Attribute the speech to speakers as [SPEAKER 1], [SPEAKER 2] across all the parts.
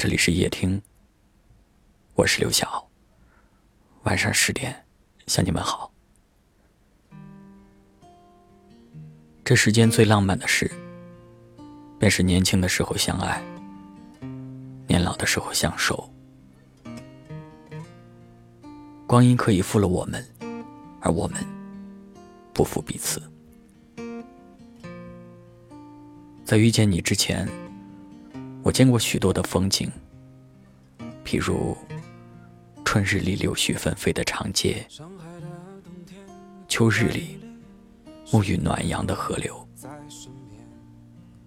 [SPEAKER 1] 这里是夜听，我是刘晓。晚上十点，向你们好。这世间最浪漫的事，便是年轻的时候相爱，年老的时候相守。光阴可以负了我们，而我们不负彼此。在遇见你之前。我见过许多的风景，譬如春日里柳絮纷飞的长街，秋日里沐浴暖阳的河流。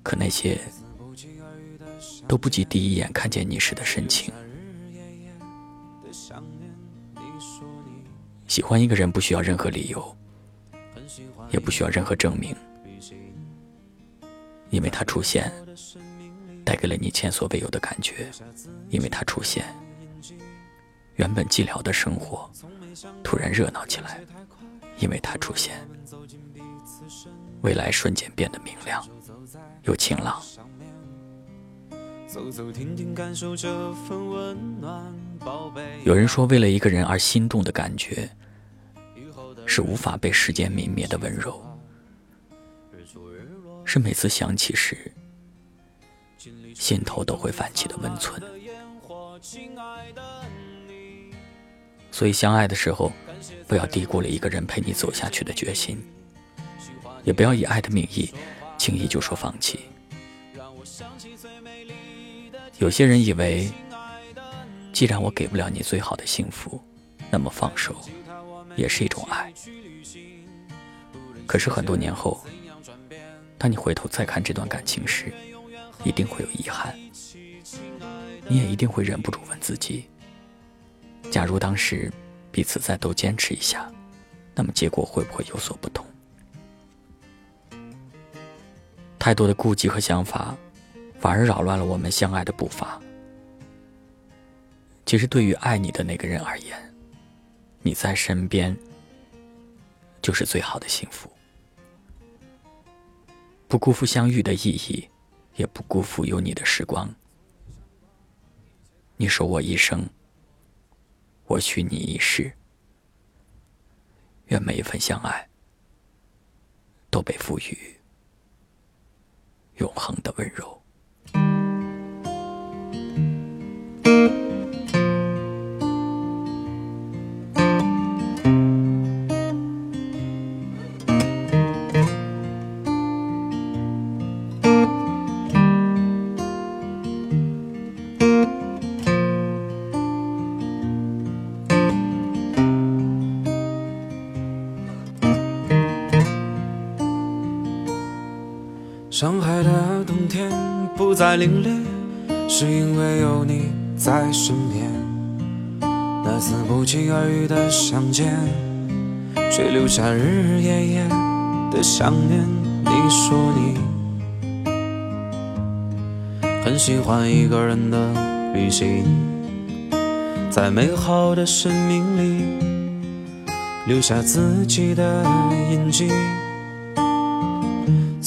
[SPEAKER 1] 可那些都不及第一眼看见你时的深情。喜欢一个人不需要任何理由，也不需要任何证明，因为他出现。带给了你前所未有的感觉，因为它出现，原本寂寥的生活突然热闹起来；因为它出现，未来瞬间变得明亮又晴朗。有人说，为了一个人而心动的感觉，是无法被时间泯灭的温柔，是每次想起时。心头都会泛起的温存，所以相爱的时候，不要低估了一个人陪你走下去的决心，也不要以爱的名义轻易就说放弃。有些人以为，既然我给不了你最好的幸福，那么放手也是一种爱。可是很多年后，当你回头再看这段感情时，一定会有遗憾，你也一定会忍不住问自己：假如当时彼此再多坚持一下，那么结果会不会有所不同？太多的顾忌和想法，反而扰乱了我们相爱的步伐。其实，对于爱你的那个人而言，你在身边就是最好的幸福，不辜负相遇的意义。也不辜负有你的时光，你守我一生，我许你一世。愿每一份相爱都被赋予永恒的温柔。
[SPEAKER 2] 上海的冬天不再凛冽，是因为有你在身边。那次不期而遇的相见，却留下日日夜夜的想念。你说你很喜欢一个人的旅行，在美好的生命里留下自己的印记。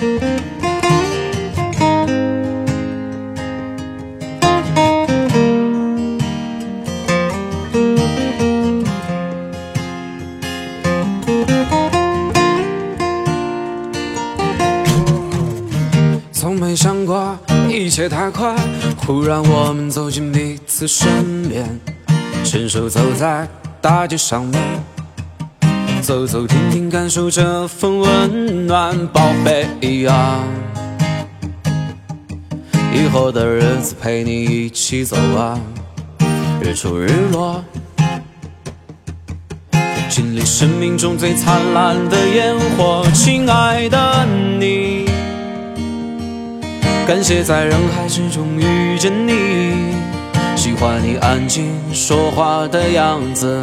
[SPEAKER 2] 从没想过一切太快忽然我们走进彼此身边牵手走在大街上面走走停停，感受这份温暖，宝贝呀。以后的日子陪你一起走啊，日出日落，经历生命中最灿烂的烟火，亲爱的你，感谢在人海之中遇见你，喜欢你安静说话的样子，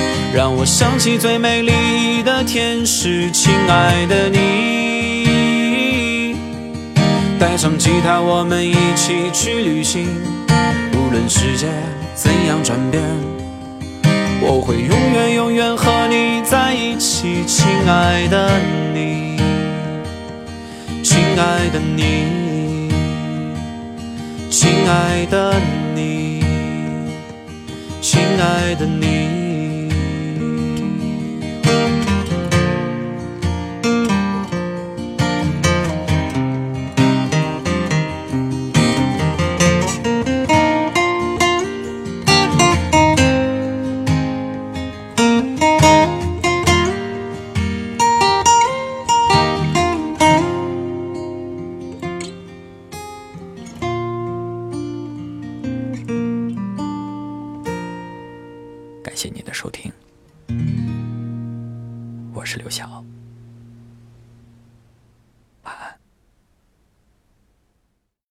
[SPEAKER 2] 让我想起最美丽的天使，亲爱的你。带上吉他，我们一起去旅行。无论世界怎样转变，我会永远永远和你在一起，亲爱的你，亲爱的你，亲爱的你，亲爱的你。
[SPEAKER 1] 谢您的收听，我是刘晓。